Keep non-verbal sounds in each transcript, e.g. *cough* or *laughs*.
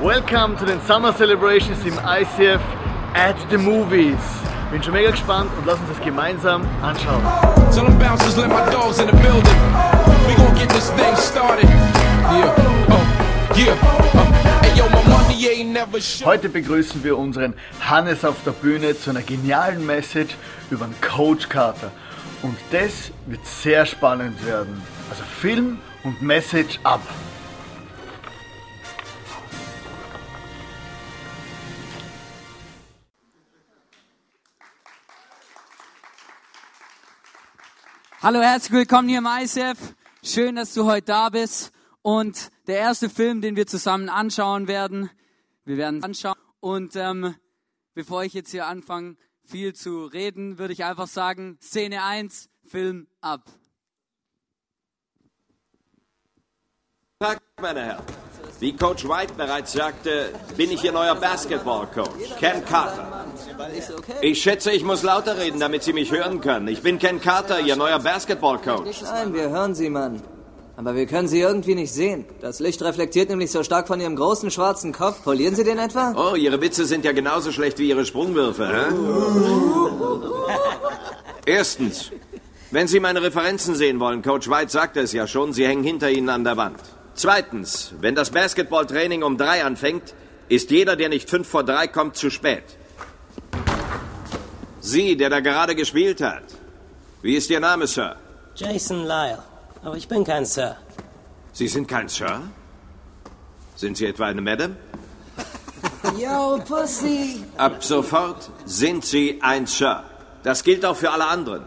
Welcome to den Summer Celebrations im ICF at the Movies. Bin schon mega gespannt und lass uns das gemeinsam anschauen. Tell them bouncers, let my dogs in the building. We gon' get this thing started. Yeah, oh, yeah. Hey, yo, my money ain't never show. Heute begrüßen wir unseren Hannes auf der Bühne zu einer genialen Message über den Coach Carter. Und das wird sehr spannend werden. Also Film und Message ab. Hallo, herzlich willkommen hier im ICF. Schön, dass du heute da bist. Und der erste Film, den wir zusammen anschauen werden, wir werden anschauen. Und ähm, bevor ich jetzt hier anfange, viel zu reden, würde ich einfach sagen, Szene 1, Film ab. Tag, meine Herren. Wie Coach White bereits sagte, bin ich Ihr neuer Basketball-Coach, Ken Carter. Ich schätze, ich muss lauter reden, damit Sie mich hören können. Ich bin Ken Carter, Ihr neuer Basketball-Coach. Nein, wir hören Sie, Mann. Aber wir können Sie irgendwie nicht sehen. Das Licht reflektiert nämlich so stark von Ihrem großen schwarzen Kopf. Polieren Sie den etwa? Oh, Ihre Witze sind ja genauso schlecht wie Ihre Sprungwürfe, hä? *laughs* Erstens, wenn Sie meine Referenzen sehen wollen, Coach White sagte es ja schon, sie hängen hinter Ihnen an der Wand. Zweitens, wenn das Basketballtraining um drei anfängt, ist jeder, der nicht fünf vor drei kommt, zu spät. Sie, der da gerade gespielt hat. Wie ist Ihr Name, Sir? Jason Lyle. Aber ich bin kein Sir. Sie sind kein Sir? Sind Sie etwa eine Madam? *laughs* Yo, Pussy! Ab sofort sind Sie ein Sir. Das gilt auch für alle anderen.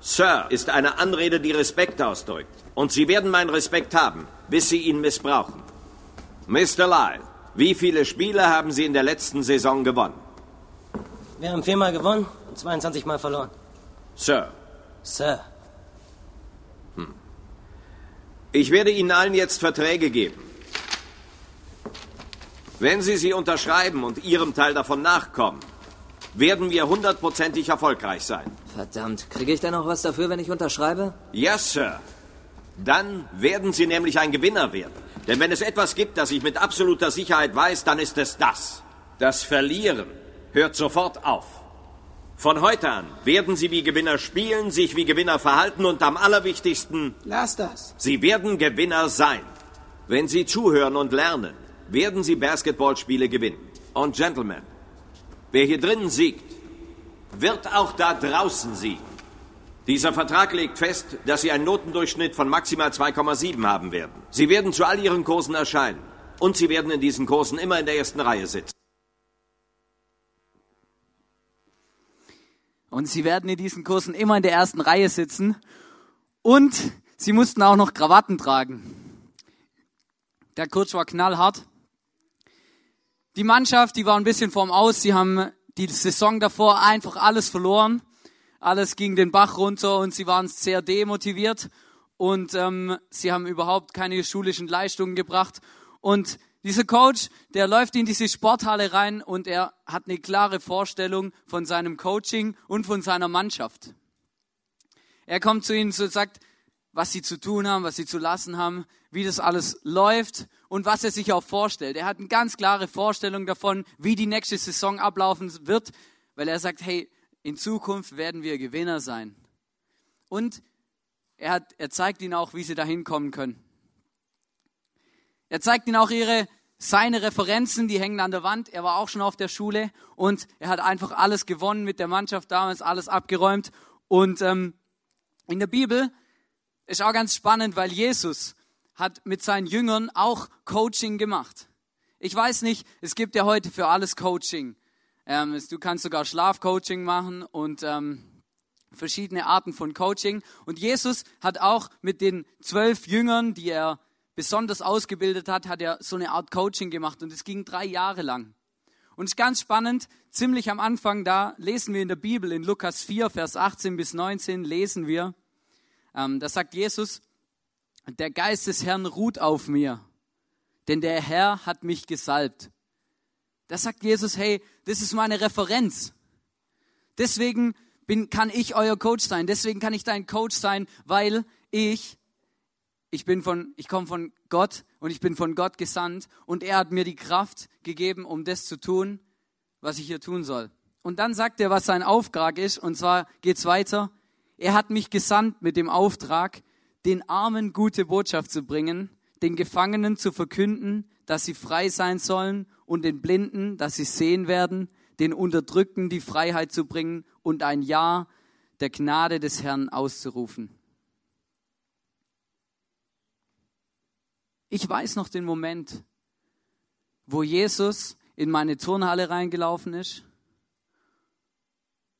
Sir ist eine Anrede, die Respekt ausdrückt. Und Sie werden meinen Respekt haben, bis Sie ihn missbrauchen. Mr. Lyle, wie viele Spiele haben Sie in der letzten Saison gewonnen? Wir haben viermal gewonnen und 22 Mal verloren. Sir, Sir. ich werde Ihnen allen jetzt Verträge geben. Wenn Sie sie unterschreiben und Ihrem Teil davon nachkommen, werden wir hundertprozentig erfolgreich sein. Verdammt, kriege ich denn noch was dafür, wenn ich unterschreibe? Yes, Sir. Dann werden Sie nämlich ein Gewinner werden. Denn wenn es etwas gibt, das ich mit absoluter Sicherheit weiß, dann ist es das. Das Verlieren hört sofort auf. Von heute an werden Sie wie Gewinner spielen, sich wie Gewinner verhalten und am allerwichtigsten, Lass das. Sie werden Gewinner sein. Wenn Sie zuhören und lernen, werden Sie Basketballspiele gewinnen. Und Gentlemen, wer hier drinnen siegt, wird auch da draußen siegen. Dieser Vertrag legt fest, dass Sie einen Notendurchschnitt von maximal 2,7 haben werden. Sie werden zu all Ihren Kursen erscheinen. Und Sie werden in diesen Kursen immer in der ersten Reihe sitzen. Und sie werden in diesen Kursen immer in der ersten Reihe sitzen. Und sie mussten auch noch Krawatten tragen. Der Coach war knallhart. Die Mannschaft, die war ein bisschen vorm Aus. Sie haben die Saison davor einfach alles verloren. Alles ging den Bach runter und sie waren sehr demotiviert. Und ähm, sie haben überhaupt keine schulischen Leistungen gebracht. Und dieser Coach, der läuft in diese Sporthalle rein und er hat eine klare Vorstellung von seinem Coaching und von seiner Mannschaft. Er kommt zu ihnen und sagt, was sie zu tun haben, was sie zu lassen haben, wie das alles läuft und was er sich auch vorstellt. Er hat eine ganz klare Vorstellung davon, wie die nächste Saison ablaufen wird, weil er sagt, hey, in Zukunft werden wir Gewinner sein. Und er, hat, er zeigt ihnen auch, wie sie dahin kommen können. Er zeigt ihnen auch ihre, seine Referenzen, die hängen an der Wand. Er war auch schon auf der Schule und er hat einfach alles gewonnen mit der Mannschaft damals, alles abgeräumt. Und ähm, in der Bibel ist auch ganz spannend, weil Jesus hat mit seinen Jüngern auch Coaching gemacht. Ich weiß nicht, es gibt ja heute für alles Coaching. Ähm, du kannst sogar Schlafcoaching machen und ähm, verschiedene Arten von Coaching. Und Jesus hat auch mit den zwölf Jüngern, die er besonders ausgebildet hat, hat er so eine Art Coaching gemacht und es ging drei Jahre lang. Und es ist ganz spannend, ziemlich am Anfang da lesen wir in der Bibel, in Lukas 4, Vers 18 bis 19 lesen wir, ähm, da sagt Jesus, der Geist des Herrn ruht auf mir, denn der Herr hat mich gesalbt. Da sagt Jesus, hey, das ist meine Referenz. Deswegen bin, kann ich euer Coach sein. Deswegen kann ich dein Coach sein, weil ich ich bin von, ich komme von Gott und ich bin von Gott gesandt und er hat mir die Kraft gegeben, um das zu tun, was ich hier tun soll. Und dann sagt er, was sein Auftrag ist und zwar geht's weiter. Er hat mich gesandt mit dem Auftrag, den Armen gute Botschaft zu bringen, den Gefangenen zu verkünden, dass sie frei sein sollen und den Blinden, dass sie sehen werden, den Unterdrückten die Freiheit zu bringen und ein Ja der Gnade des Herrn auszurufen. Ich weiß noch den Moment, wo Jesus in meine Turnhalle reingelaufen ist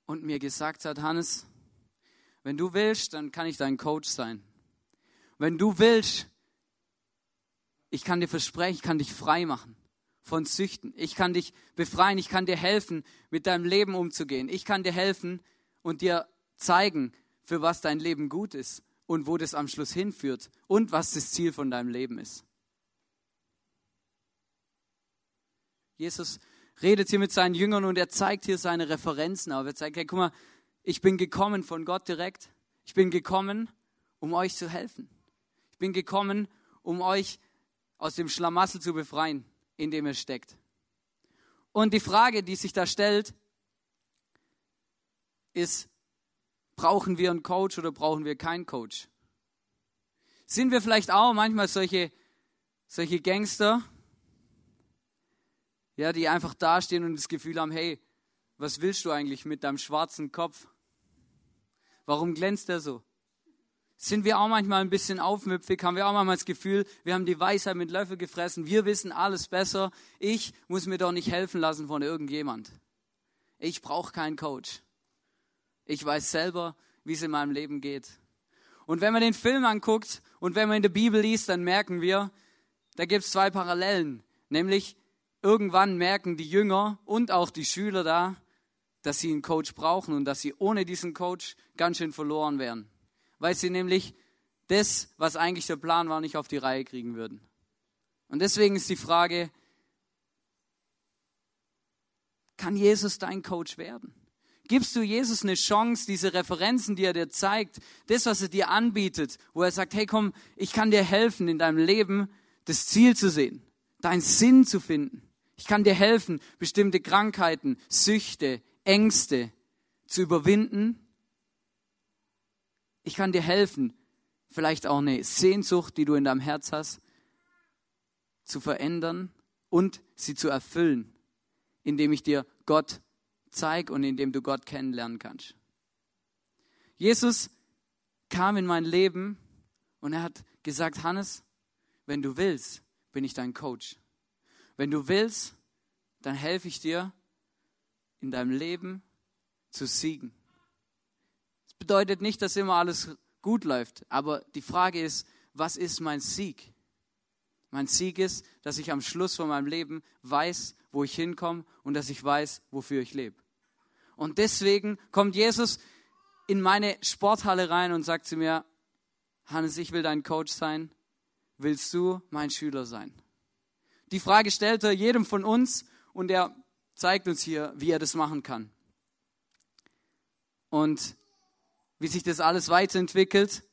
und mir gesagt hat, Hannes, wenn du willst, dann kann ich dein Coach sein. Wenn du willst, ich kann dir versprechen, ich kann dich frei machen von Süchten. Ich kann dich befreien, ich kann dir helfen, mit deinem Leben umzugehen. Ich kann dir helfen und dir zeigen, für was dein Leben gut ist und wo das am Schluss hinführt und was das Ziel von deinem Leben ist. Jesus redet hier mit seinen Jüngern und er zeigt hier seine Referenzen auf. Er zeigt, hey, guck mal, ich bin gekommen von Gott direkt. Ich bin gekommen, um euch zu helfen. Ich bin gekommen, um euch aus dem Schlamassel zu befreien, in dem ihr steckt. Und die Frage, die sich da stellt, ist, brauchen wir einen Coach oder brauchen wir keinen Coach? Sind wir vielleicht auch manchmal solche, solche Gangster, ja, die einfach dastehen und das Gefühl haben, hey, was willst du eigentlich mit deinem schwarzen Kopf? Warum glänzt er so? Sind wir auch manchmal ein bisschen aufmüpfig? Haben wir auch manchmal das Gefühl, wir haben die Weisheit mit Löffel gefressen, wir wissen alles besser. Ich muss mir doch nicht helfen lassen von irgendjemand. Ich brauche keinen Coach. Ich weiß selber, wie es in meinem Leben geht. Und wenn man den Film anguckt und wenn man in der Bibel liest, dann merken wir, da gibt es zwei Parallelen. Nämlich irgendwann merken die Jünger und auch die Schüler da, dass sie einen Coach brauchen und dass sie ohne diesen Coach ganz schön verloren wären. Weil sie nämlich das, was eigentlich der Plan war, nicht auf die Reihe kriegen würden. Und deswegen ist die Frage, kann Jesus dein Coach werden? Gibst du Jesus eine Chance, diese Referenzen, die er dir zeigt, das, was er dir anbietet, wo er sagt, hey komm, ich kann dir helfen, in deinem Leben das Ziel zu sehen, deinen Sinn zu finden. Ich kann dir helfen, bestimmte Krankheiten, Süchte, Ängste zu überwinden. Ich kann dir helfen, vielleicht auch eine Sehnsucht, die du in deinem Herz hast, zu verändern und sie zu erfüllen, indem ich dir Gott zeige und indem du Gott kennenlernen kannst. Jesus kam in mein Leben und er hat gesagt, Hannes, wenn du willst, bin ich dein Coach. Wenn du willst, dann helfe ich dir, in deinem Leben zu siegen. Bedeutet nicht, dass immer alles gut läuft, aber die Frage ist, was ist mein Sieg? Mein Sieg ist, dass ich am Schluss von meinem Leben weiß, wo ich hinkomme und dass ich weiß, wofür ich lebe. Und deswegen kommt Jesus in meine Sporthalle rein und sagt zu mir, Hannes, ich will dein Coach sein. Willst du mein Schüler sein? Die Frage stellt er jedem von uns und er zeigt uns hier, wie er das machen kann. Und wie sich das alles weiterentwickelt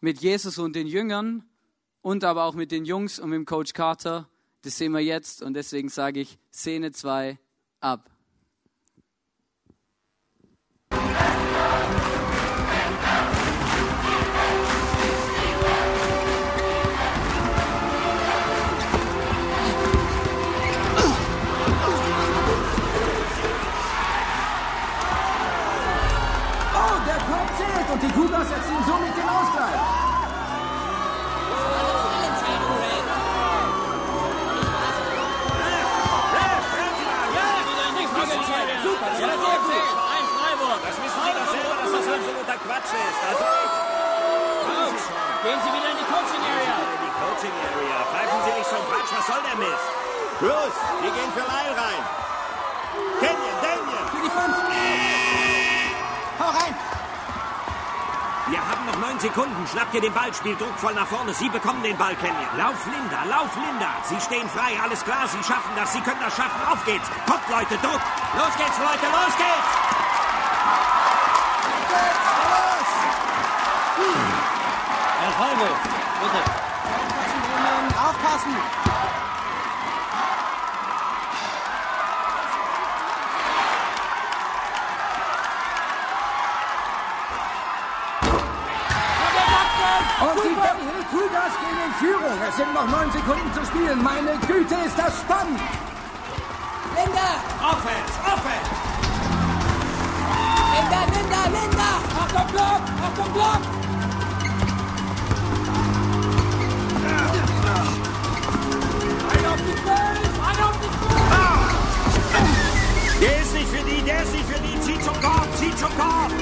mit Jesus und den Jüngern und aber auch mit den Jungs und mit dem Coach Carter, das sehen wir jetzt und deswegen sage ich Szene 2 ab. Der Mist? Los, wir gehen für Lyle rein. Canyon, Daniel. Für die fünf. Hau rein. Wir haben noch neun Sekunden. Schnappt ihr den Ball, spielt druckvoll nach vorne. Sie bekommen den Ball, Canyon. Lauf, Linda, lauf, Linda. Sie stehen frei, alles klar. Sie schaffen das. Sie können das schaffen. Auf geht's. Kommt, Leute, Druck. Los geht's, Leute, los geht's. Los. Freiwurf. Bitte. Aufpassen, aufpassen! Und die Hill Cougars gehen in Führung. Es sind noch neun Sekunden zu spielen. Meine Güte, ist das spannend! Linda! Offense, Offense! Linda, Linda, Linda! Achtung, Block! Achtung, Block! Ein auf die Zwölf! Ein auf die Zwölf! Der ist nicht für die, der ist nicht für die. Zieh zum Korb, zieh zum Korb.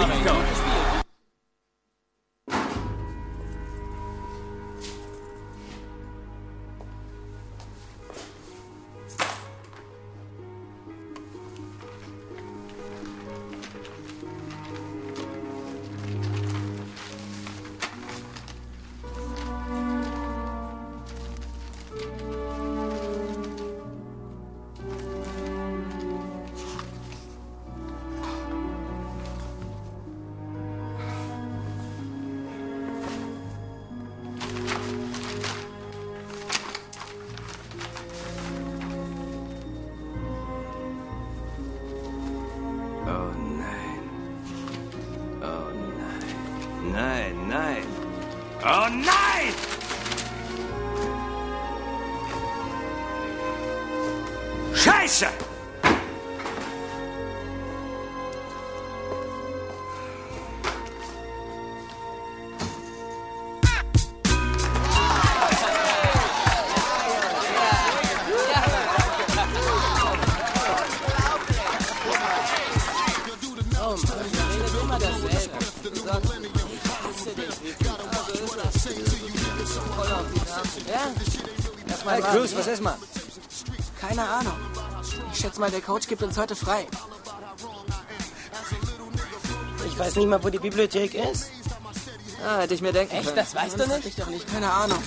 coming. Mal, der Coach gibt uns heute frei. Ich weiß nicht mal, wo die Bibliothek ist. Ah, hätte ich mir denken Echt, können. das weißt du nicht? Ich doch nicht, keine Ahnung.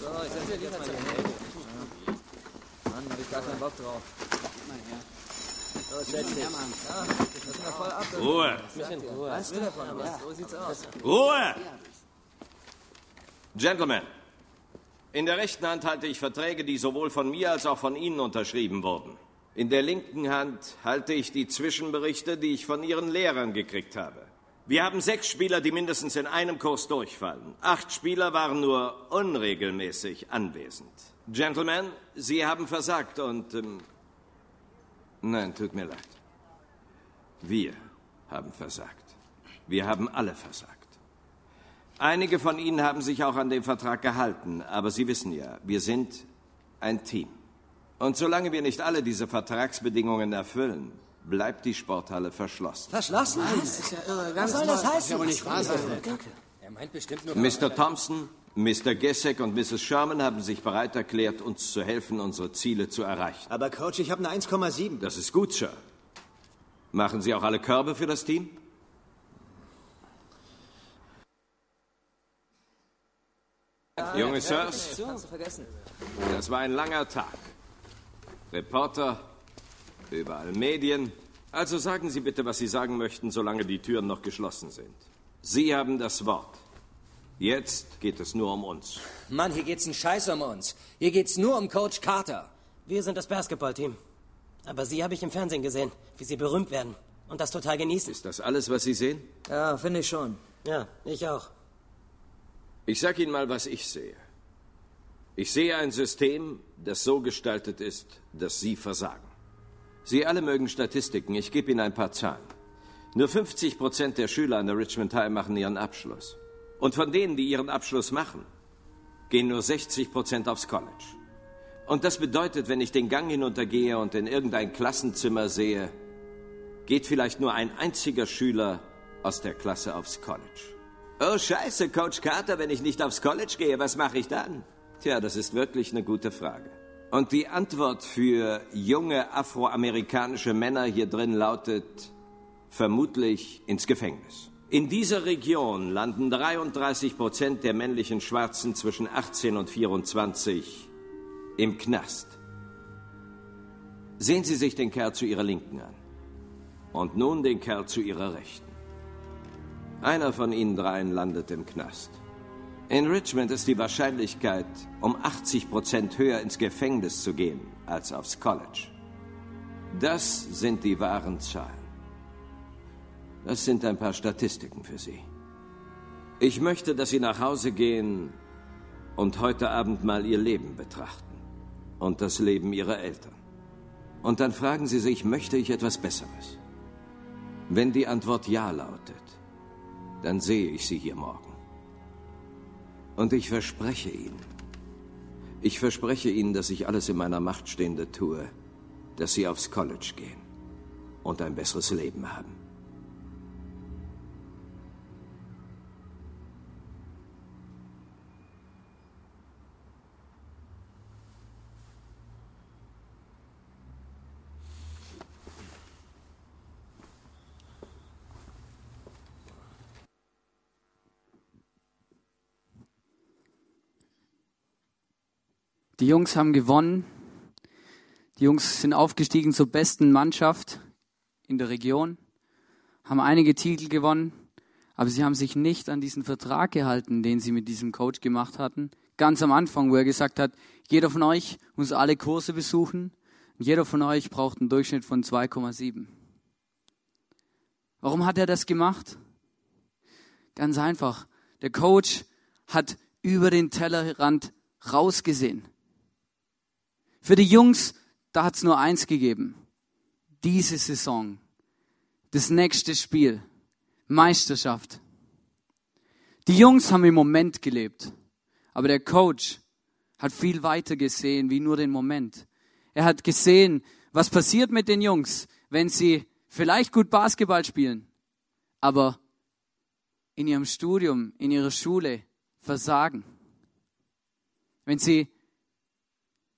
So, ich setz mir die jetzt Mann, hab ich gar keinen Bock drauf. So, setz dich. Ja, das ist mir voll ab. Ruhe! Was will er von uns? So sieht's aus. Ruhe! Gentlemen, in der rechten Hand halte ich Verträge, die sowohl von mir als auch von Ihnen unterschrieben wurden. In der linken Hand halte ich die Zwischenberichte, die ich von Ihren Lehrern gekriegt habe. Wir haben sechs Spieler, die mindestens in einem Kurs durchfallen. Acht Spieler waren nur unregelmäßig anwesend. Gentlemen, Sie haben versagt und... Ähm, nein, tut mir leid. Wir haben versagt. Wir haben alle versagt. Einige von Ihnen haben sich auch an den Vertrag gehalten, aber Sie wissen ja, wir sind ein Team. Und solange wir nicht alle diese Vertragsbedingungen erfüllen, bleibt die Sporthalle verschlossen. Verschlossen? Ist ja irre, Was soll das heißen? Er meint bestimmt nur... Mr. Thompson, Mr. Gessek und Mrs. Sherman haben sich bereit erklärt, uns zu helfen, unsere Ziele zu erreichen. Aber Coach, ich habe eine 1,7. Das ist gut, Sir. Machen Sie auch alle Körbe für das Team? Junge Sirs, das war ein langer Tag. Reporter, überall Medien. Also sagen Sie bitte, was Sie sagen möchten, solange die Türen noch geschlossen sind. Sie haben das Wort. Jetzt geht es nur um uns. Mann, hier geht's einen Scheiß um uns. Hier geht's nur um Coach Carter. Wir sind das Basketballteam. Aber Sie habe ich im Fernsehen gesehen, wie Sie berühmt werden. Und das total genießen. Ist das alles, was Sie sehen? Ja, finde ich schon. Ja, ich auch. Ich sag Ihnen mal, was ich sehe. Ich sehe ein System, das so gestaltet ist, dass Sie versagen. Sie alle mögen Statistiken. Ich gebe Ihnen ein paar Zahlen. Nur 50 Prozent der Schüler an der Richmond High machen ihren Abschluss. Und von denen, die ihren Abschluss machen, gehen nur 60 Prozent aufs College. Und das bedeutet, wenn ich den Gang hinuntergehe und in irgendein Klassenzimmer sehe, geht vielleicht nur ein einziger Schüler aus der Klasse aufs College. Oh scheiße, Coach Carter, wenn ich nicht aufs College gehe, was mache ich dann? Tja, das ist wirklich eine gute Frage. Und die Antwort für junge afroamerikanische Männer hier drin lautet vermutlich ins Gefängnis. In dieser Region landen 33 Prozent der männlichen Schwarzen zwischen 18 und 24 im Knast. Sehen Sie sich den Kerl zu Ihrer Linken an. Und nun den Kerl zu Ihrer Rechten. Einer von Ihnen dreien landet im Knast. In Richmond ist die Wahrscheinlichkeit, um 80 Prozent höher ins Gefängnis zu gehen als aufs College. Das sind die wahren Zahlen. Das sind ein paar Statistiken für Sie. Ich möchte, dass Sie nach Hause gehen und heute Abend mal Ihr Leben betrachten und das Leben Ihrer Eltern. Und dann fragen Sie sich, möchte ich etwas Besseres? Wenn die Antwort Ja lautet, dann sehe ich Sie hier morgen. Und ich verspreche Ihnen, ich verspreche Ihnen, dass ich alles in meiner Macht Stehende tue, dass Sie aufs College gehen und ein besseres Leben haben. Die Jungs haben gewonnen. Die Jungs sind aufgestiegen zur besten Mannschaft in der Region, haben einige Titel gewonnen, aber sie haben sich nicht an diesen Vertrag gehalten, den sie mit diesem Coach gemacht hatten. Ganz am Anfang, wo er gesagt hat, jeder von euch muss alle Kurse besuchen und jeder von euch braucht einen Durchschnitt von 2,7. Warum hat er das gemacht? Ganz einfach. Der Coach hat über den Tellerrand rausgesehen. Für die Jungs, da hat es nur eins gegeben. Diese Saison. Das nächste Spiel. Meisterschaft. Die Jungs haben im Moment gelebt. Aber der Coach hat viel weiter gesehen wie nur den Moment. Er hat gesehen, was passiert mit den Jungs, wenn sie vielleicht gut Basketball spielen, aber in ihrem Studium, in ihrer Schule versagen. Wenn sie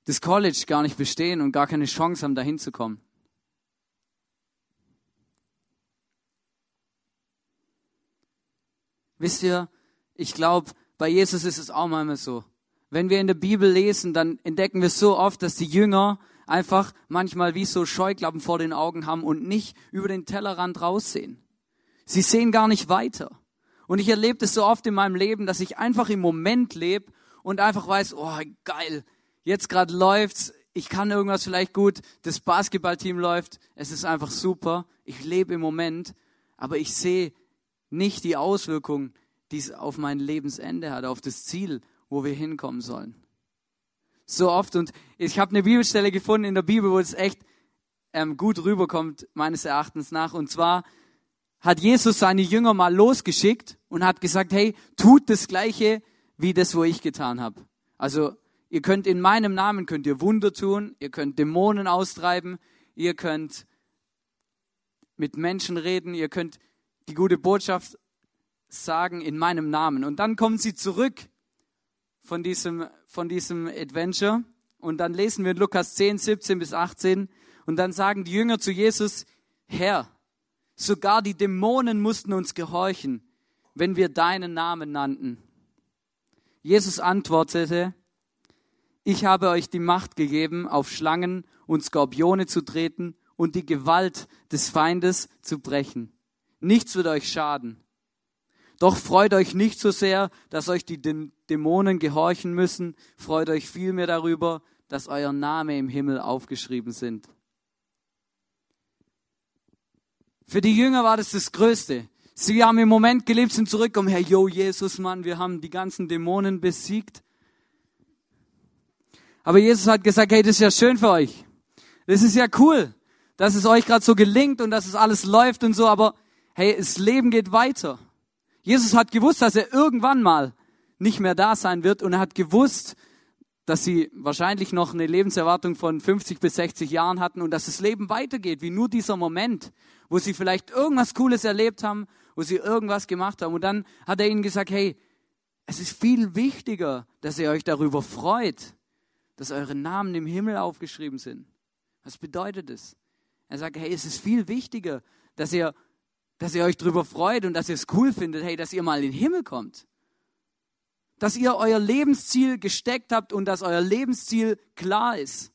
das College gar nicht bestehen und gar keine Chance haben, dahin zu kommen. Wisst ihr, ich glaube, bei Jesus ist es auch manchmal so. Wenn wir in der Bibel lesen, dann entdecken wir so oft, dass die Jünger einfach manchmal wie so Scheuklappen vor den Augen haben und nicht über den Tellerrand raussehen. Sie sehen gar nicht weiter. Und ich erlebe das so oft in meinem Leben, dass ich einfach im Moment lebe und einfach weiß, oh geil, jetzt gerade läuft's, ich kann irgendwas vielleicht gut, das Basketballteam läuft, es ist einfach super, ich lebe im Moment, aber ich sehe nicht die Auswirkungen, die es auf mein Lebensende hat, auf das Ziel, wo wir hinkommen sollen. So oft und ich habe eine Bibelstelle gefunden in der Bibel, wo es echt ähm, gut rüberkommt, meines Erachtens nach. Und zwar hat Jesus seine Jünger mal losgeschickt und hat gesagt, hey, tut das Gleiche wie das, wo ich getan habe. Also Ihr könnt in meinem Namen könnt ihr Wunder tun, ihr könnt Dämonen austreiben, ihr könnt mit Menschen reden, ihr könnt die gute Botschaft sagen in meinem Namen. Und dann kommen sie zurück von diesem, von diesem Adventure und dann lesen wir in Lukas 10, 17 bis 18 und dann sagen die Jünger zu Jesus, Herr, sogar die Dämonen mussten uns gehorchen, wenn wir deinen Namen nannten. Jesus antwortete, ich habe euch die Macht gegeben, auf Schlangen und Skorpione zu treten und die Gewalt des Feindes zu brechen. Nichts wird euch schaden. Doch freut euch nicht so sehr, dass euch die Dämonen gehorchen müssen, freut euch vielmehr darüber, dass euer Name im Himmel aufgeschrieben sind. Für die Jünger war das das Größte. Sie haben im Moment gelebt, sind zurückgekommen, Herr, yo, Jesus, Mann, wir haben die ganzen Dämonen besiegt. Aber Jesus hat gesagt, hey, das ist ja schön für euch. Das ist ja cool, dass es euch gerade so gelingt und dass es alles läuft und so, aber hey, das Leben geht weiter. Jesus hat gewusst, dass er irgendwann mal nicht mehr da sein wird und er hat gewusst, dass sie wahrscheinlich noch eine Lebenserwartung von 50 bis 60 Jahren hatten und dass das Leben weitergeht, wie nur dieser Moment, wo sie vielleicht irgendwas Cooles erlebt haben, wo sie irgendwas gemacht haben. Und dann hat er ihnen gesagt, hey, es ist viel wichtiger, dass ihr euch darüber freut, dass eure Namen im Himmel aufgeschrieben sind. Was bedeutet das? Er sagt, hey, es ist viel wichtiger, dass ihr, dass ihr euch darüber freut und dass ihr es cool findet, hey, dass ihr mal in den Himmel kommt dass ihr euer Lebensziel gesteckt habt und dass euer Lebensziel klar ist.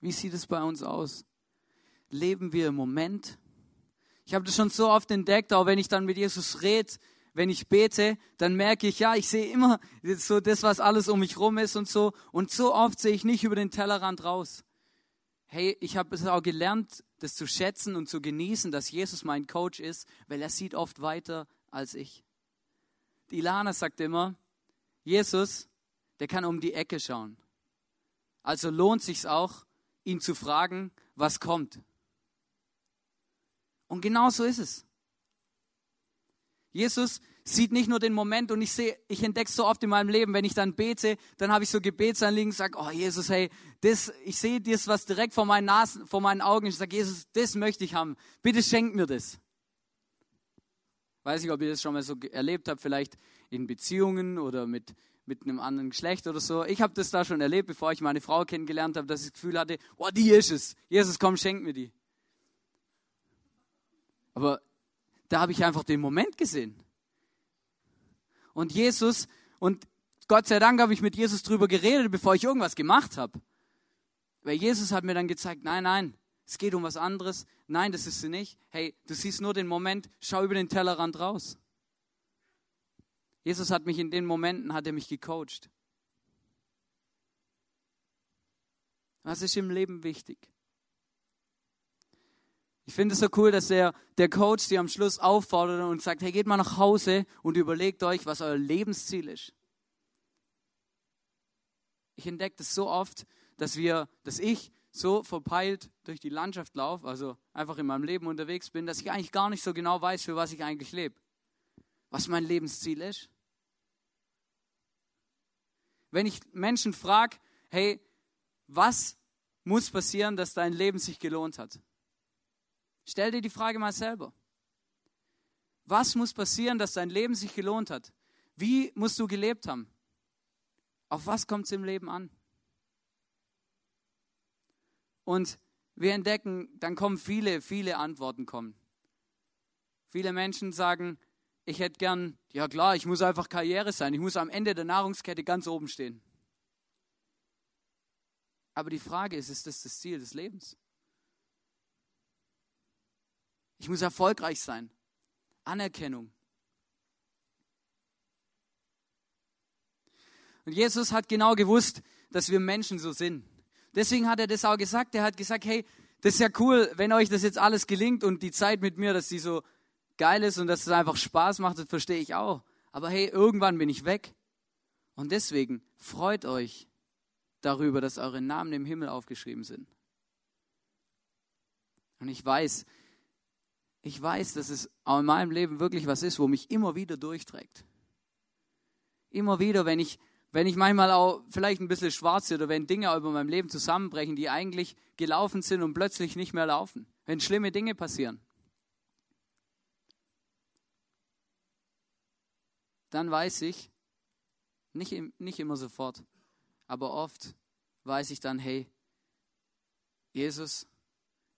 Wie sieht es bei uns aus? Leben wir im Moment? Ich habe das schon so oft entdeckt, auch wenn ich dann mit Jesus rede, wenn ich bete, dann merke ich, ja, ich sehe immer so das, was alles um mich rum ist und so. Und so oft sehe ich nicht über den Tellerrand raus hey, ich habe es auch gelernt, das zu schätzen und zu genießen, dass Jesus mein Coach ist, weil er sieht oft weiter als ich. Die Ilana sagt immer, Jesus, der kann um die Ecke schauen. Also lohnt sich auch, ihn zu fragen, was kommt. Und genau so ist es. Jesus sieht nicht nur den Moment und ich sehe, ich entdecke so oft in meinem Leben, wenn ich dann bete, dann habe ich so Gebetsanliegen, sage, oh Jesus, hey, das, ich sehe das was direkt vor meinen Nasen, vor meinen Augen. Ich sage, Jesus, das möchte ich haben. Bitte schenk mir das. Weiß nicht, ob ihr das schon mal so erlebt habt, vielleicht in Beziehungen oder mit, mit einem anderen Geschlecht oder so. Ich habe das da schon erlebt, bevor ich meine Frau kennengelernt habe, dass ich das Gefühl hatte, oh, die ist es. Jesus, komm, schenk mir die. Aber da habe ich einfach den Moment gesehen. Und Jesus, und Gott sei Dank habe ich mit Jesus drüber geredet, bevor ich irgendwas gemacht habe. Weil Jesus hat mir dann gezeigt, nein, nein, es geht um was anderes. Nein, das ist sie nicht. Hey, du siehst nur den Moment, schau über den Tellerrand raus. Jesus hat mich in den Momenten, hat er mich gecoacht. Was ist im Leben wichtig? Ich finde es so cool, dass der, der Coach sie am Schluss auffordert und sagt, hey, geht mal nach Hause und überlegt euch, was euer Lebensziel ist. Ich entdecke das so oft, dass wir, dass ich so verpeilt durch die Landschaft laufe, also einfach in meinem Leben unterwegs bin, dass ich eigentlich gar nicht so genau weiß, für was ich eigentlich lebe. Was mein Lebensziel ist. Wenn ich Menschen frage, hey, was muss passieren, dass dein Leben sich gelohnt hat? Stell dir die Frage mal selber. Was muss passieren, dass dein Leben sich gelohnt hat? Wie musst du gelebt haben? Auf was kommt es im Leben an? Und wir entdecken, dann kommen viele, viele Antworten kommen. Viele Menschen sagen, ich hätte gern, ja klar, ich muss einfach Karriere sein, ich muss am Ende der Nahrungskette ganz oben stehen. Aber die Frage ist, ist das das Ziel des Lebens? Ich muss erfolgreich sein. Anerkennung. Und Jesus hat genau gewusst, dass wir Menschen so sind. Deswegen hat er das auch gesagt. Er hat gesagt, hey, das ist ja cool, wenn euch das jetzt alles gelingt und die Zeit mit mir, dass die so geil ist und dass es einfach Spaß macht, das verstehe ich auch. Aber hey, irgendwann bin ich weg. Und deswegen freut euch darüber, dass eure Namen im Himmel aufgeschrieben sind. Und ich weiß, ich weiß, dass es auch in meinem Leben wirklich was ist, wo mich immer wieder durchträgt. Immer wieder, wenn ich, wenn ich manchmal auch vielleicht ein bisschen schwarz oder wenn Dinge über meinem Leben zusammenbrechen, die eigentlich gelaufen sind und plötzlich nicht mehr laufen. Wenn schlimme Dinge passieren. Dann weiß ich, nicht, nicht immer sofort, aber oft weiß ich dann, hey, Jesus,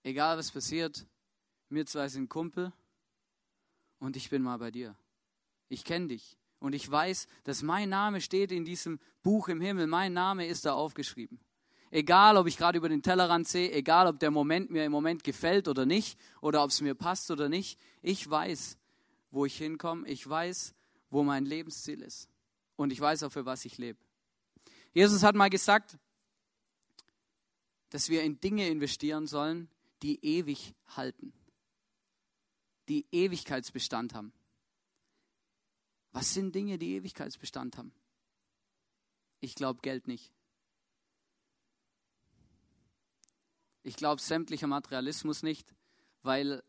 egal was passiert, wir zwei sind Kumpel und ich bin mal bei dir. Ich kenne dich und ich weiß, dass mein Name steht in diesem Buch im Himmel. Mein Name ist da aufgeschrieben. Egal, ob ich gerade über den Tellerrand sehe, egal, ob der Moment mir im Moment gefällt oder nicht, oder ob es mir passt oder nicht, ich weiß, wo ich hinkomme. Ich weiß, wo mein Lebensziel ist. Und ich weiß auch, für was ich lebe. Jesus hat mal gesagt, dass wir in Dinge investieren sollen, die ewig halten die Ewigkeitsbestand haben. Was sind Dinge, die Ewigkeitsbestand haben? Ich glaube Geld nicht. Ich glaube sämtlicher Materialismus nicht, weil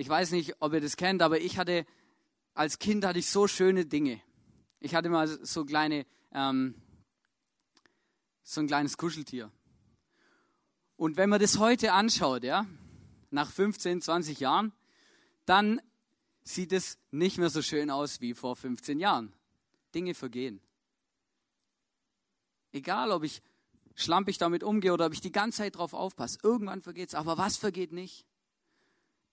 Ich weiß nicht, ob ihr das kennt, aber ich hatte, als Kind hatte ich so schöne Dinge. Ich hatte mal so kleine, ähm, so ein kleines Kuscheltier. Und wenn man das heute anschaut, ja, nach 15, 20 Jahren, dann sieht es nicht mehr so schön aus wie vor 15 Jahren. Dinge vergehen. Egal, ob ich schlampig damit umgehe oder ob ich die ganze Zeit drauf aufpasse, irgendwann vergeht es. Aber was vergeht nicht?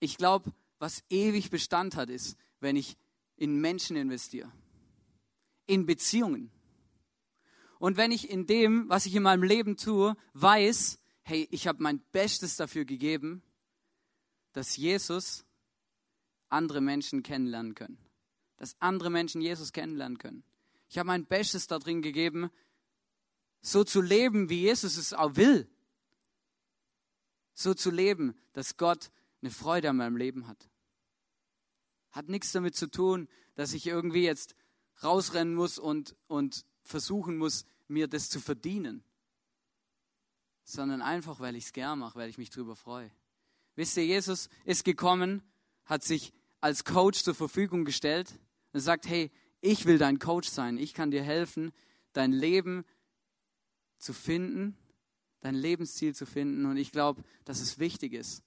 Ich glaube, was ewig Bestand hat, ist, wenn ich in Menschen investiere, in Beziehungen. Und wenn ich in dem, was ich in meinem Leben tue, weiß, hey, ich habe mein Bestes dafür gegeben, dass Jesus andere Menschen kennenlernen können. Dass andere Menschen Jesus kennenlernen können. Ich habe mein Bestes darin gegeben, so zu leben, wie Jesus es auch will. So zu leben, dass Gott eine Freude an meinem Leben hat. Hat nichts damit zu tun, dass ich irgendwie jetzt rausrennen muss und, und versuchen muss, mir das zu verdienen. Sondern einfach, weil ich es gern mache, weil ich mich darüber freue. Wisst ihr, Jesus ist gekommen, hat sich als Coach zur Verfügung gestellt und sagt, hey, ich will dein Coach sein, ich kann dir helfen, dein Leben zu finden, dein Lebensziel zu finden. Und ich glaube, dass es wichtig ist,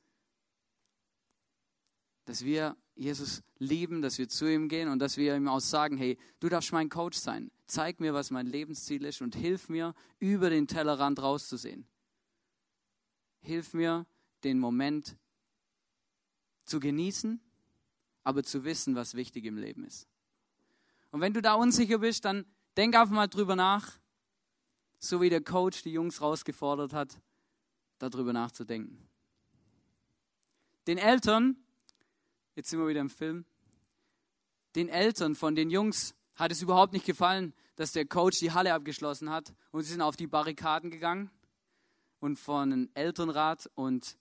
dass wir Jesus lieben, dass wir zu ihm gehen und dass wir ihm auch sagen, hey, du darfst mein Coach sein. Zeig mir, was mein Lebensziel ist und hilf mir, über den Tellerrand rauszusehen. Hilf mir, den Moment zu genießen, aber zu wissen, was wichtig im Leben ist. Und wenn du da unsicher bist, dann denk einfach mal drüber nach, so wie der Coach die Jungs rausgefordert hat, darüber nachzudenken. Den Eltern, jetzt sind wir wieder im Film, den Eltern von den Jungs hat es überhaupt nicht gefallen, dass der Coach die Halle abgeschlossen hat und sie sind auf die Barrikaden gegangen und von einem Elternrat und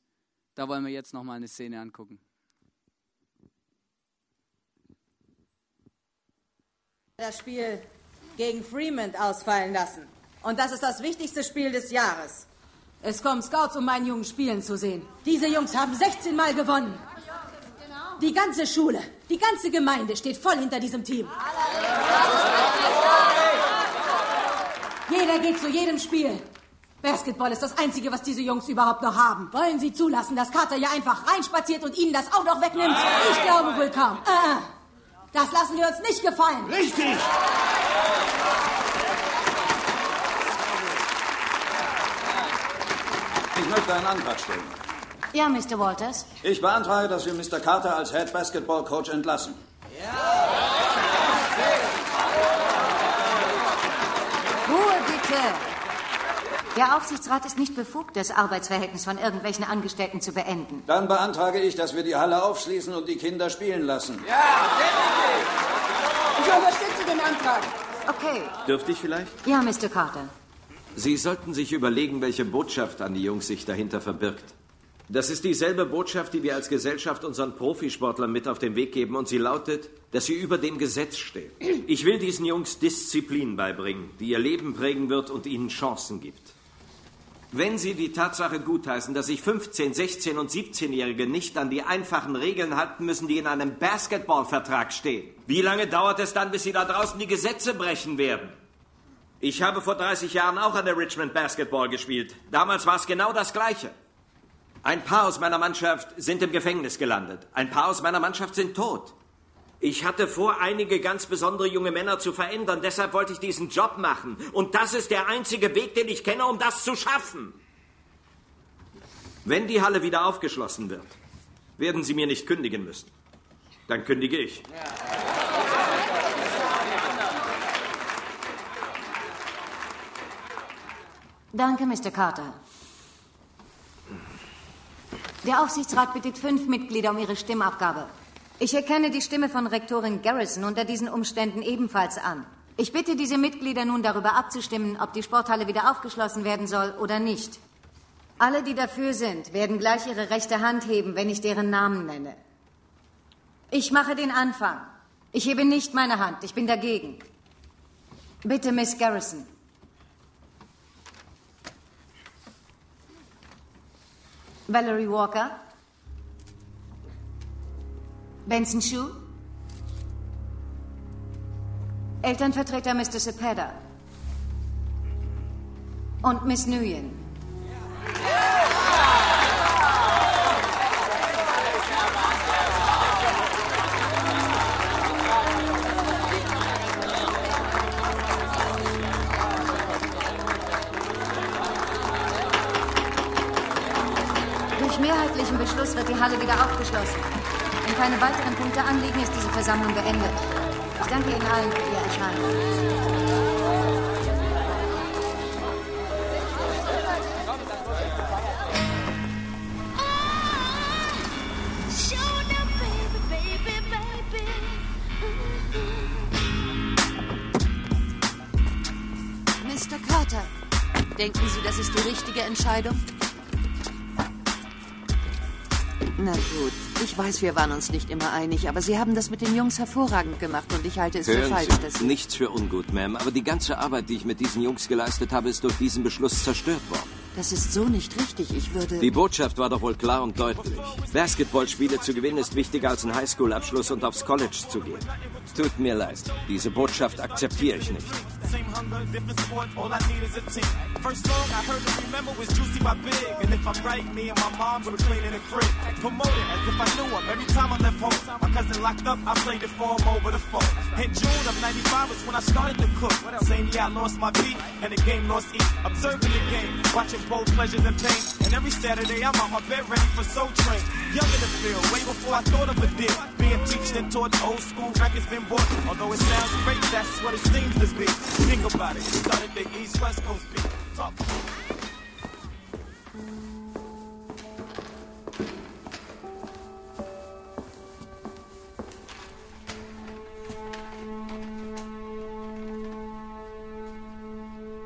da wollen wir jetzt nochmal eine Szene angucken. Das Spiel gegen Fremont ausfallen lassen. Und das ist das wichtigste Spiel des Jahres. Es kommen Scouts, um meinen Jungen spielen zu sehen. Diese Jungs haben 16 Mal gewonnen. Die ganze Schule, die ganze Gemeinde steht voll hinter diesem Team. Jeder geht zu jedem Spiel. Basketball ist das Einzige, was diese Jungs überhaupt noch haben. Wollen Sie zulassen, dass Carter hier einfach reinspaziert und Ihnen das auch noch wegnimmt? Ich glaube wohl kaum. Äh, das lassen wir uns nicht gefallen. Richtig! Ich möchte einen Antrag stellen. Ja, Mr. Walters. Ich beantrage, dass wir Mr. Carter als Head Basketball Coach entlassen. Ruhe bitte. Der Aufsichtsrat ist nicht befugt, das Arbeitsverhältnis von irgendwelchen Angestellten zu beenden. Dann beantrage ich, dass wir die Halle aufschließen und die Kinder spielen lassen. Ich unterstütze den Antrag. Okay. Dürfte ich vielleicht? Ja, Mr. Carter. Sie sollten sich überlegen, welche Botschaft an die Jungs sich dahinter verbirgt. Das ist dieselbe Botschaft, die wir als Gesellschaft unseren Profisportlern mit auf den Weg geben und sie lautet, dass sie über dem Gesetz stehen. Ich will diesen Jungs Disziplin beibringen, die ihr Leben prägen wird und ihnen Chancen gibt. Wenn Sie die Tatsache gutheißen, dass sich 15, 16 und 17-Jährige nicht an die einfachen Regeln halten müssen, die in einem Basketballvertrag stehen, wie lange dauert es dann, bis Sie da draußen die Gesetze brechen werden? Ich habe vor 30 Jahren auch an der Richmond Basketball gespielt. Damals war es genau das Gleiche. Ein paar aus meiner Mannschaft sind im Gefängnis gelandet. Ein paar aus meiner Mannschaft sind tot. Ich hatte vor, einige ganz besondere junge Männer zu verändern. Deshalb wollte ich diesen Job machen. Und das ist der einzige Weg, den ich kenne, um das zu schaffen. Wenn die Halle wieder aufgeschlossen wird, werden Sie mir nicht kündigen müssen. Dann kündige ich. Danke, Mr. Carter. Der Aufsichtsrat bittet fünf Mitglieder um ihre Stimmabgabe. Ich erkenne die Stimme von Rektorin Garrison unter diesen Umständen ebenfalls an. Ich bitte diese Mitglieder nun darüber abzustimmen, ob die Sporthalle wieder aufgeschlossen werden soll oder nicht. Alle, die dafür sind, werden gleich ihre rechte Hand heben, wenn ich deren Namen nenne. Ich mache den Anfang. Ich hebe nicht meine Hand. Ich bin dagegen. Bitte, Miss Garrison. Valerie Walker. Benson Schuh? Elternvertreter Mr. Cepeda. Und Miss Nguyen. Durch mehrheitlichen Beschluss wird die Halle wieder aufgeschlossen. Keine weiteren Punkte anliegen, ist diese Versammlung beendet. Ich danke Ihnen allen für Ihr Erscheinen. Mr. Carter, denken Sie, das ist die richtige Entscheidung? Na gut, ich weiß, wir waren uns nicht immer einig, aber Sie haben das mit den Jungs hervorragend gemacht und ich halte es für Hören falsch, Sie, dass Sie... nichts für ungut, Ma'am, aber die ganze Arbeit, die ich mit diesen Jungs geleistet habe, ist durch diesen Beschluss zerstört worden. Das ist so nicht richtig. Ich würde... Die Botschaft war doch wohl klar und deutlich. Basketballspiele zu gewinnen ist wichtiger als ein Highschool-Abschluss und aufs College zu gehen. Tut mir leid, diese Botschaft akzeptiere ich nicht. Same hunger, different sport, all I need is a team. First song I heard to remember was Juicy by Big. And if I'm right, me and my mom were cleaning the crib. Promoted as if I knew him. Every time I left home, my cousin locked up, I played it for him over the phone. In June of 95 was when I started to cook. Same year I lost my beat, and the game lost E. Observing the game, watching both pleasures and pain. And every Saturday I'm on my bed ready for Soul Train. Young in the field, way before I thought of a deal. Being teached and taught old school records been bought. Although it sounds great, that's what it seems to be. Think about it, started the East West Coast beat. Talk.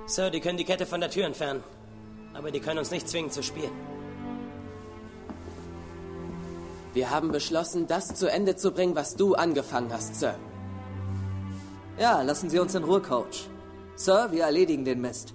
Sir, die können die Kette von der Tür entfernen. Aber die können uns nicht zwingen zu spielen. Wir haben beschlossen, das zu Ende zu bringen, was du angefangen hast, Sir. Ja, lassen Sie uns in Ruhe, Coach. Sir, wir erledigen den Mist.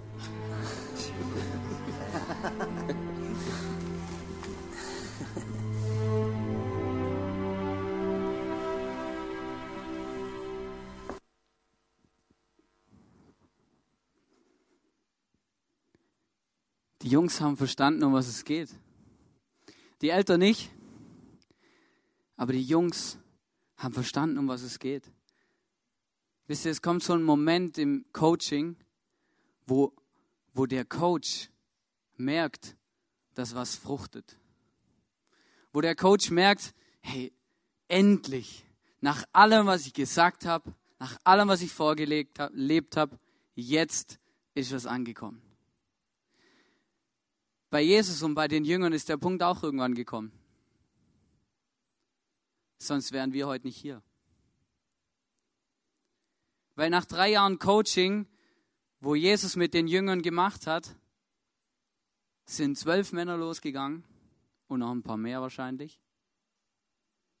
Die Jungs haben verstanden, um was es geht. Die Eltern nicht. Aber die Jungs haben verstanden, um was es geht. Wisst ihr, es kommt so ein Moment im Coaching, wo, wo der Coach merkt, dass was fruchtet. Wo der Coach merkt, hey, endlich, nach allem, was ich gesagt habe, nach allem, was ich vorgelebt habe, jetzt ist was angekommen. Bei Jesus und bei den Jüngern ist der Punkt auch irgendwann gekommen. Sonst wären wir heute nicht hier. Weil nach drei Jahren Coaching, wo Jesus mit den Jüngern gemacht hat, sind zwölf Männer losgegangen und noch ein paar mehr wahrscheinlich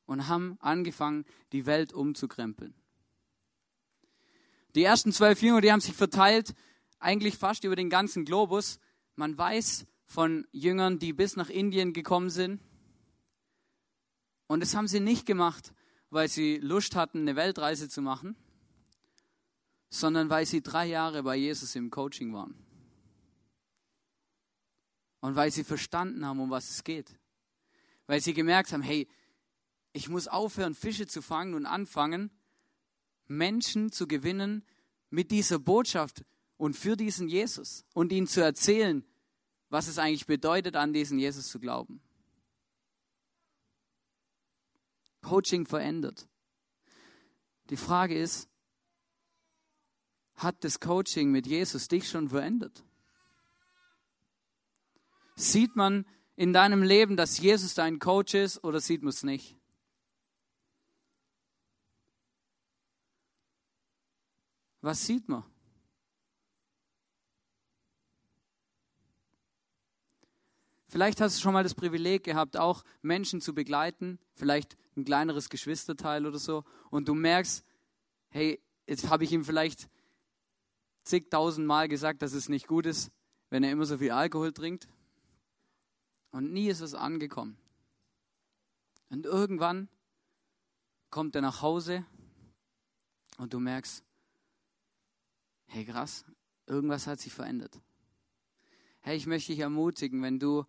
und haben angefangen, die Welt umzukrempeln. Die ersten zwölf Jünger, die haben sich verteilt, eigentlich fast über den ganzen Globus. Man weiß von Jüngern, die bis nach Indien gekommen sind. Und das haben sie nicht gemacht, weil sie Lust hatten, eine Weltreise zu machen, sondern weil sie drei Jahre bei Jesus im Coaching waren. Und weil sie verstanden haben, um was es geht. Weil sie gemerkt haben, hey, ich muss aufhören, Fische zu fangen und anfangen, Menschen zu gewinnen mit dieser Botschaft und für diesen Jesus und ihnen zu erzählen, was es eigentlich bedeutet, an diesen Jesus zu glauben. Coaching verändert. Die Frage ist, hat das Coaching mit Jesus dich schon verändert? Sieht man in deinem Leben, dass Jesus dein Coach ist oder sieht man es nicht? Was sieht man? Vielleicht hast du schon mal das Privileg gehabt, auch Menschen zu begleiten, vielleicht ein kleineres Geschwisterteil oder so, und du merkst, hey, jetzt habe ich ihm vielleicht zigtausend Mal gesagt, dass es nicht gut ist, wenn er immer so viel Alkohol trinkt. Und nie ist es angekommen. Und irgendwann kommt er nach Hause und du merkst, hey krass, irgendwas hat sich verändert. Hey, ich möchte dich ermutigen, wenn du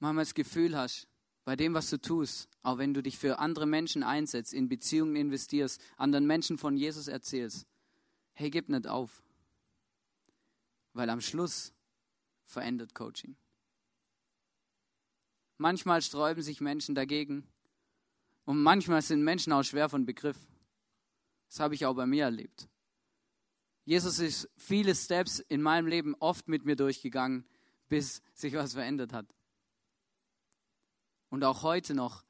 manchmal das Gefühl hast, bei dem, was du tust, auch wenn du dich für andere Menschen einsetzt, in Beziehungen investierst, anderen Menschen von Jesus erzählst, hey, gib nicht auf. Weil am Schluss verändert Coaching. Manchmal sträuben sich Menschen dagegen und manchmal sind Menschen auch schwer von Begriff. Das habe ich auch bei mir erlebt. Jesus ist viele Steps in meinem Leben oft mit mir durchgegangen, bis sich was verändert hat. Und auch heute noch.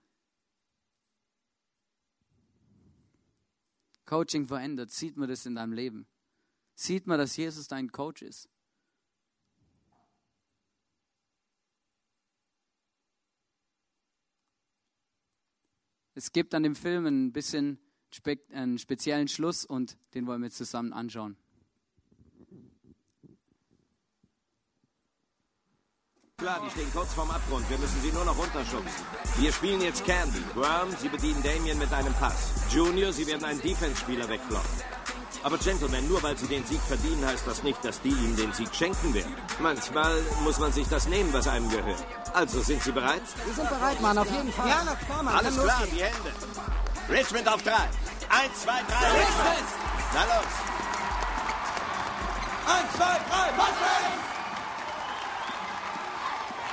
Coaching verändert. Sieht man das in deinem Leben? Sieht man, dass Jesus dein Coach ist? Es gibt an dem Film ein bisschen einen speziellen Schluss und den wollen wir zusammen anschauen. Klar, die stehen kurz vorm Abgrund. Wir müssen sie nur noch runterschubsen. Wir spielen jetzt Candy. Worm, Sie bedienen Damien mit einem Pass. Junior, Sie werden einen Defense-Spieler wegblocken. Aber Gentlemen, nur weil Sie den Sieg verdienen, heißt das nicht, dass die Ihnen den Sieg schenken werden. Manchmal muss man sich das nehmen, was einem gehört. Also, sind Sie bereit? Wir sind bereit, Mann, auf jeden Fall. Ja, na klar, Mann. Alles klar, die Hände. Richmond auf drei. Eins, zwei, drei, Richmond! Na los. Eins, zwei, drei, Passen!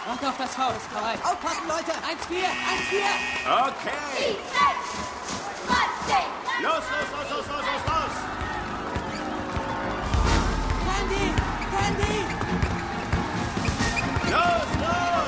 Warte auf das Foul, ist bereit. Aufpassen, Leute! 1-4, 1-4! Okay. Los, los, los, los, los, los, los. Candy! Candy! Los,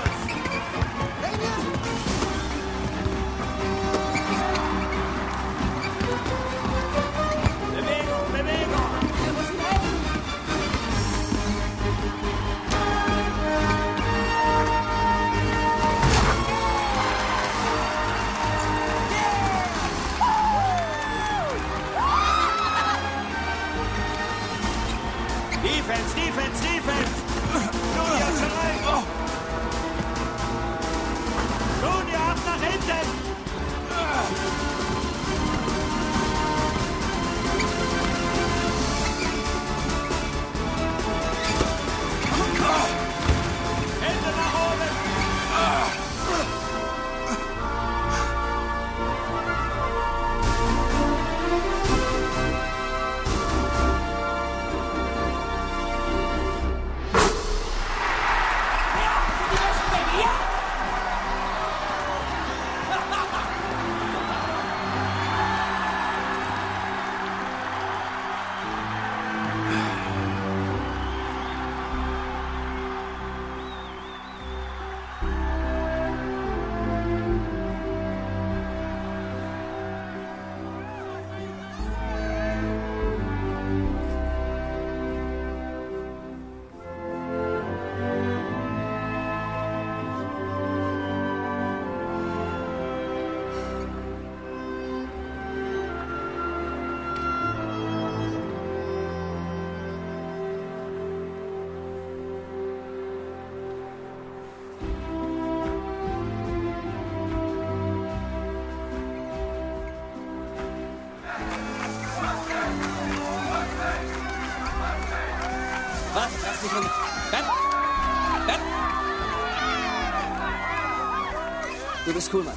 Du bist cool, Mann.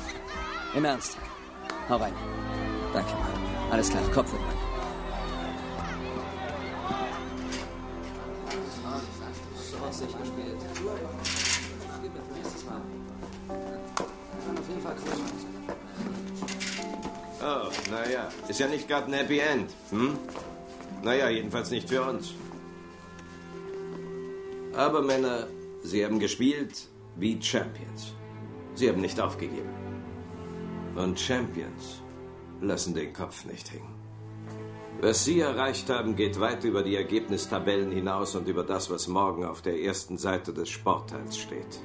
Im Ernst. Hau rein. Danke, Mann. Alles klar, Kopf hoch, Mann. Oh, naja. Ist ja nicht gerade ein Happy End. Hm? Naja, jedenfalls nicht für uns. Aber Männer, Sie haben gespielt wie Champions. Sie haben nicht aufgegeben. Und Champions lassen den Kopf nicht hängen. Was Sie erreicht haben, geht weit über die Ergebnistabellen hinaus und über das, was morgen auf der ersten Seite des Sportteils steht.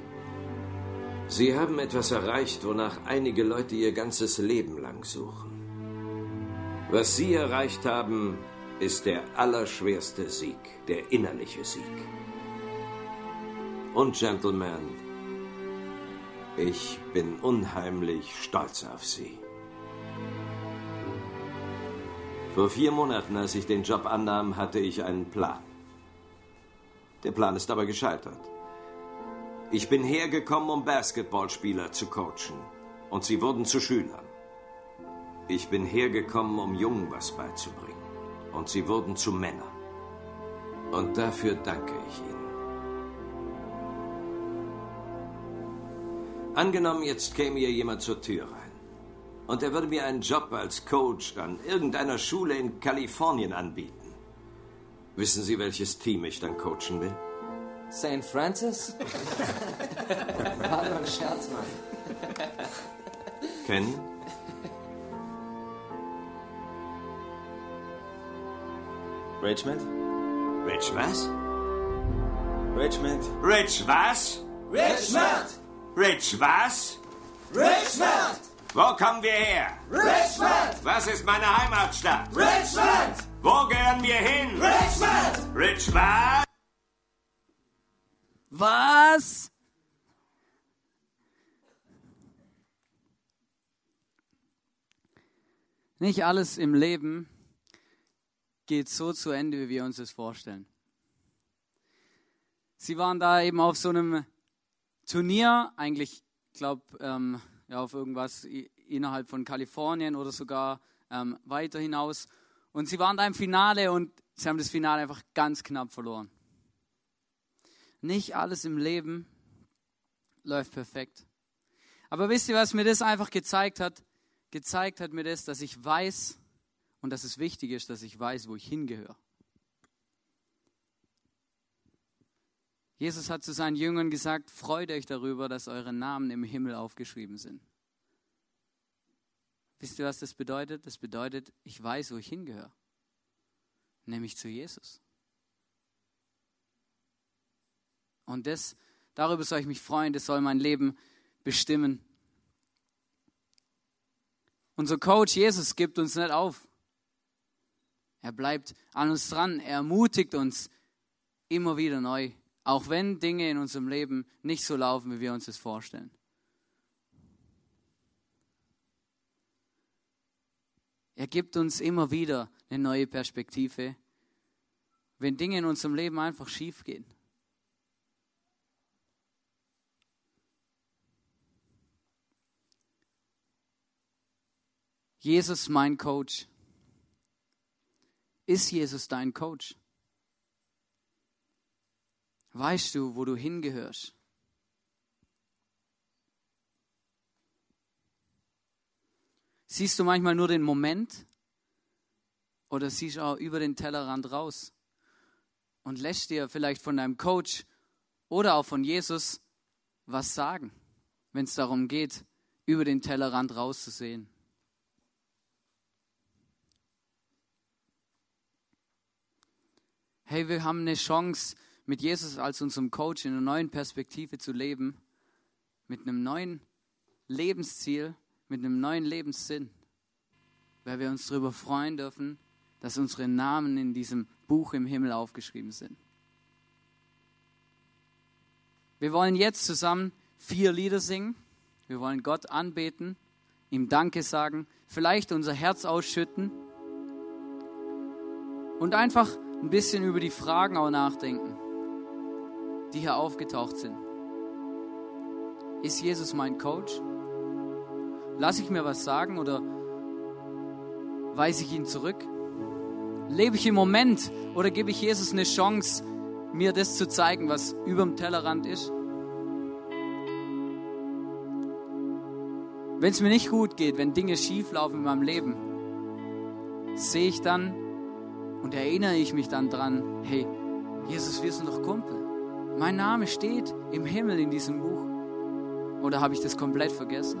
Sie haben etwas erreicht, wonach einige Leute ihr ganzes Leben lang suchen. Was Sie erreicht haben, ist der allerschwerste Sieg, der innerliche Sieg. Und Gentlemen, ich bin unheimlich stolz auf Sie. Vor vier Monaten, als ich den Job annahm, hatte ich einen Plan. Der Plan ist aber gescheitert. Ich bin hergekommen, um Basketballspieler zu coachen. Und sie wurden zu Schülern. Ich bin hergekommen, um Jungen was beizubringen. Und sie wurden zu Männern. Und dafür danke ich Ihnen. Angenommen, jetzt käme hier jemand zur Tür rein. Und er würde mir einen Job als Coach an irgendeiner Schule in Kalifornien anbieten. Wissen Sie, welches Team ich dann coachen will? St. Francis? *laughs* War nur ein Scherz, Mann. Kennen? Richmond? Rich was? Richmond. Rich was? Richmond! Rich was? Richmond! Wo kommen wir her? Richmond! Was ist meine Heimatstadt? Richmond! Wo gehören wir hin? Richmond! Rich was? Was? Nicht alles im Leben geht so zu Ende, wie wir uns das vorstellen. Sie waren da eben auf so einem Turnier, eigentlich, glaube ähm, ja, auf irgendwas innerhalb von Kalifornien oder sogar ähm, weiter hinaus. Und sie waren da im Finale und sie haben das Finale einfach ganz knapp verloren. Nicht alles im Leben läuft perfekt. Aber wisst ihr, was mir das einfach gezeigt hat? Gezeigt hat mir das, dass ich weiß und dass es wichtig ist, dass ich weiß, wo ich hingehöre. Jesus hat zu seinen Jüngern gesagt, freut euch darüber, dass eure Namen im Himmel aufgeschrieben sind. Wisst ihr, was das bedeutet? Das bedeutet, ich weiß, wo ich hingehöre. Nämlich zu Jesus. Und das, darüber soll ich mich freuen, das soll mein Leben bestimmen. Unser Coach Jesus gibt uns nicht auf. Er bleibt an uns dran. Er ermutigt uns immer wieder neu. Auch wenn Dinge in unserem Leben nicht so laufen, wie wir uns das vorstellen. Er gibt uns immer wieder eine neue Perspektive, wenn Dinge in unserem Leben einfach schief gehen. Jesus mein Coach. Ist Jesus dein Coach? Weißt du, wo du hingehörst? Siehst du manchmal nur den Moment oder siehst du auch über den Tellerrand raus und lässt dir vielleicht von deinem Coach oder auch von Jesus was sagen, wenn es darum geht, über den Tellerrand rauszusehen? Hey, wir haben eine Chance, mit Jesus als unserem Coach in einer neuen Perspektive zu leben, mit einem neuen Lebensziel, mit einem neuen Lebenssinn, weil wir uns darüber freuen dürfen, dass unsere Namen in diesem Buch im Himmel aufgeschrieben sind. Wir wollen jetzt zusammen vier Lieder singen. Wir wollen Gott anbeten, ihm Danke sagen, vielleicht unser Herz ausschütten und einfach ein bisschen über die Fragen auch nachdenken, die hier aufgetaucht sind. Ist Jesus mein Coach? Lass ich mir was sagen oder weise ich ihn zurück? Lebe ich im Moment oder gebe ich Jesus eine Chance, mir das zu zeigen, was über dem Tellerrand ist? Wenn es mir nicht gut geht, wenn Dinge schief laufen in meinem Leben, sehe ich dann und erinnere ich mich dann dran, hey, Jesus, wir sind doch Kumpel. Mein Name steht im Himmel in diesem Buch. Oder habe ich das komplett vergessen?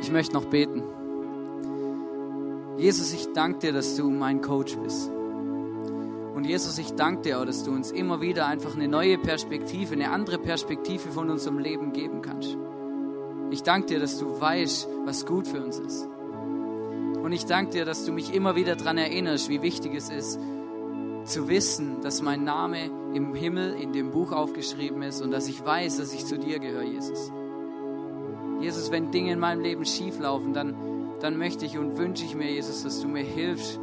Ich möchte noch beten. Jesus, ich danke dir, dass du mein Coach bist. Und Jesus, ich danke dir auch, dass du uns immer wieder einfach eine neue Perspektive, eine andere Perspektive von unserem Leben geben kannst. Ich danke dir, dass du weißt, was gut für uns ist. Und ich danke dir, dass du mich immer wieder daran erinnerst, wie wichtig es ist, zu wissen, dass mein Name im Himmel in dem Buch aufgeschrieben ist und dass ich weiß, dass ich zu dir gehöre, Jesus. Jesus, wenn Dinge in meinem Leben schief laufen, dann, dann möchte ich und wünsche ich mir, Jesus, dass du mir hilfst,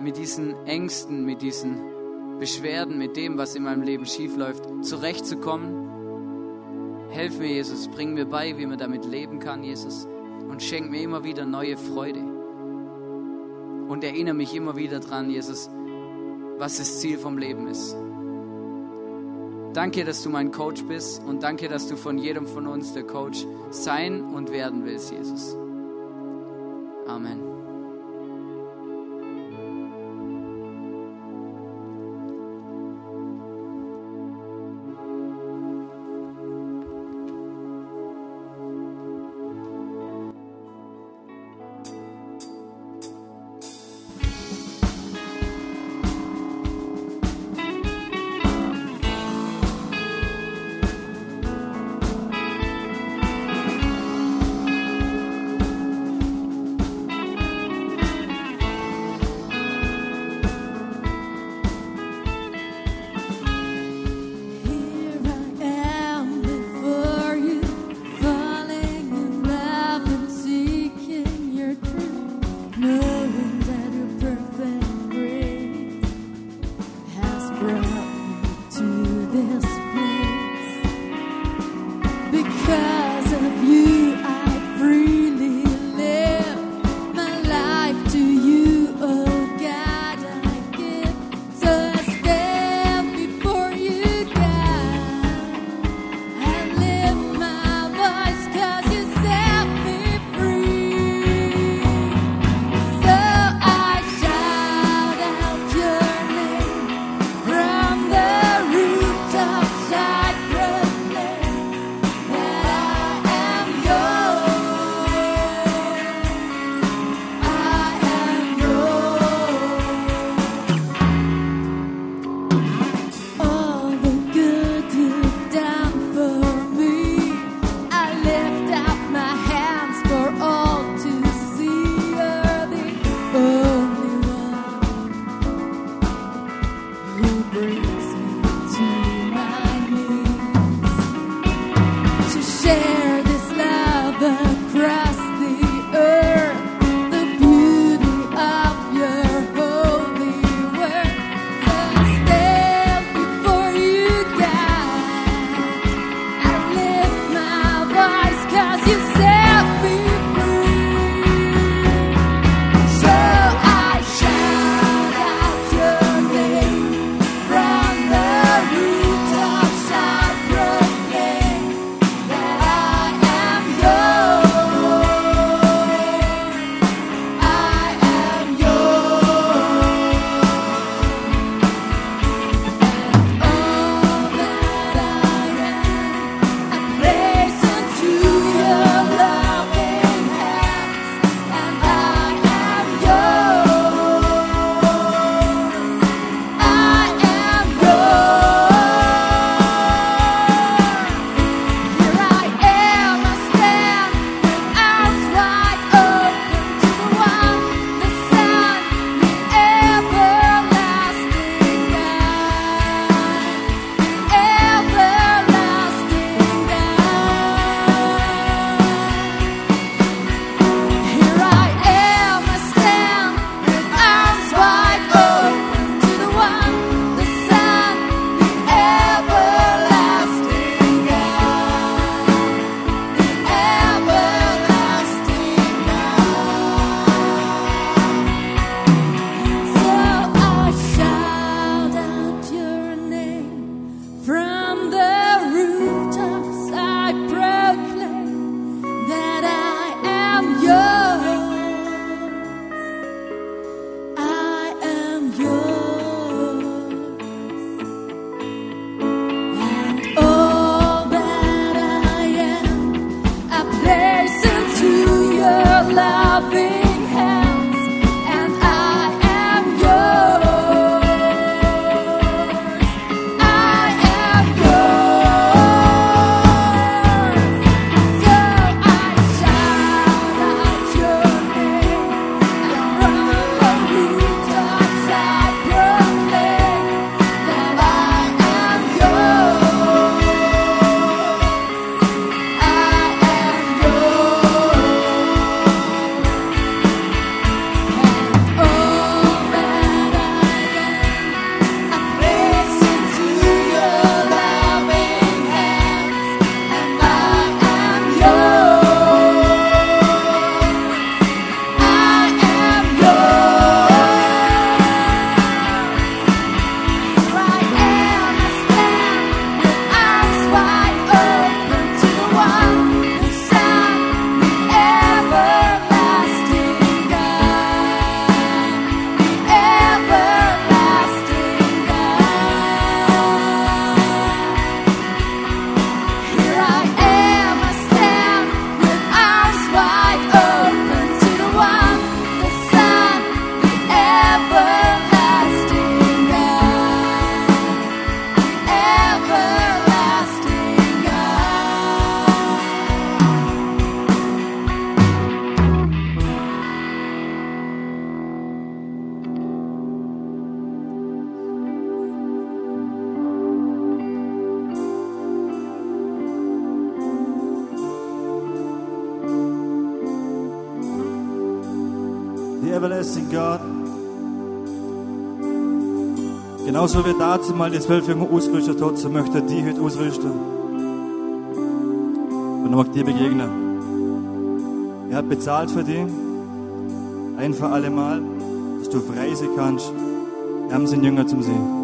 mit diesen Ängsten, mit diesen Beschwerden, mit dem, was in meinem Leben schief läuft, zurechtzukommen. Helf mir, Jesus, bring mir bei, wie man damit leben kann, Jesus, und schenk mir immer wieder neue Freude. Und erinnere mich immer wieder dran, Jesus, was das Ziel vom Leben ist. Danke, dass du mein Coach bist und danke, dass du von jedem von uns der Coach sein und werden willst, Jesus. Amen. God. Genauso wie dazu mal die zwölf Jungen ausrüstet hat, so möchte er die heute ausrüsten. Und er mag dir begegnen. Er hat bezahlt für dich. Ein für alle Mal, dass du frei sein kannst. Er haben sind Jünger zum Sehen.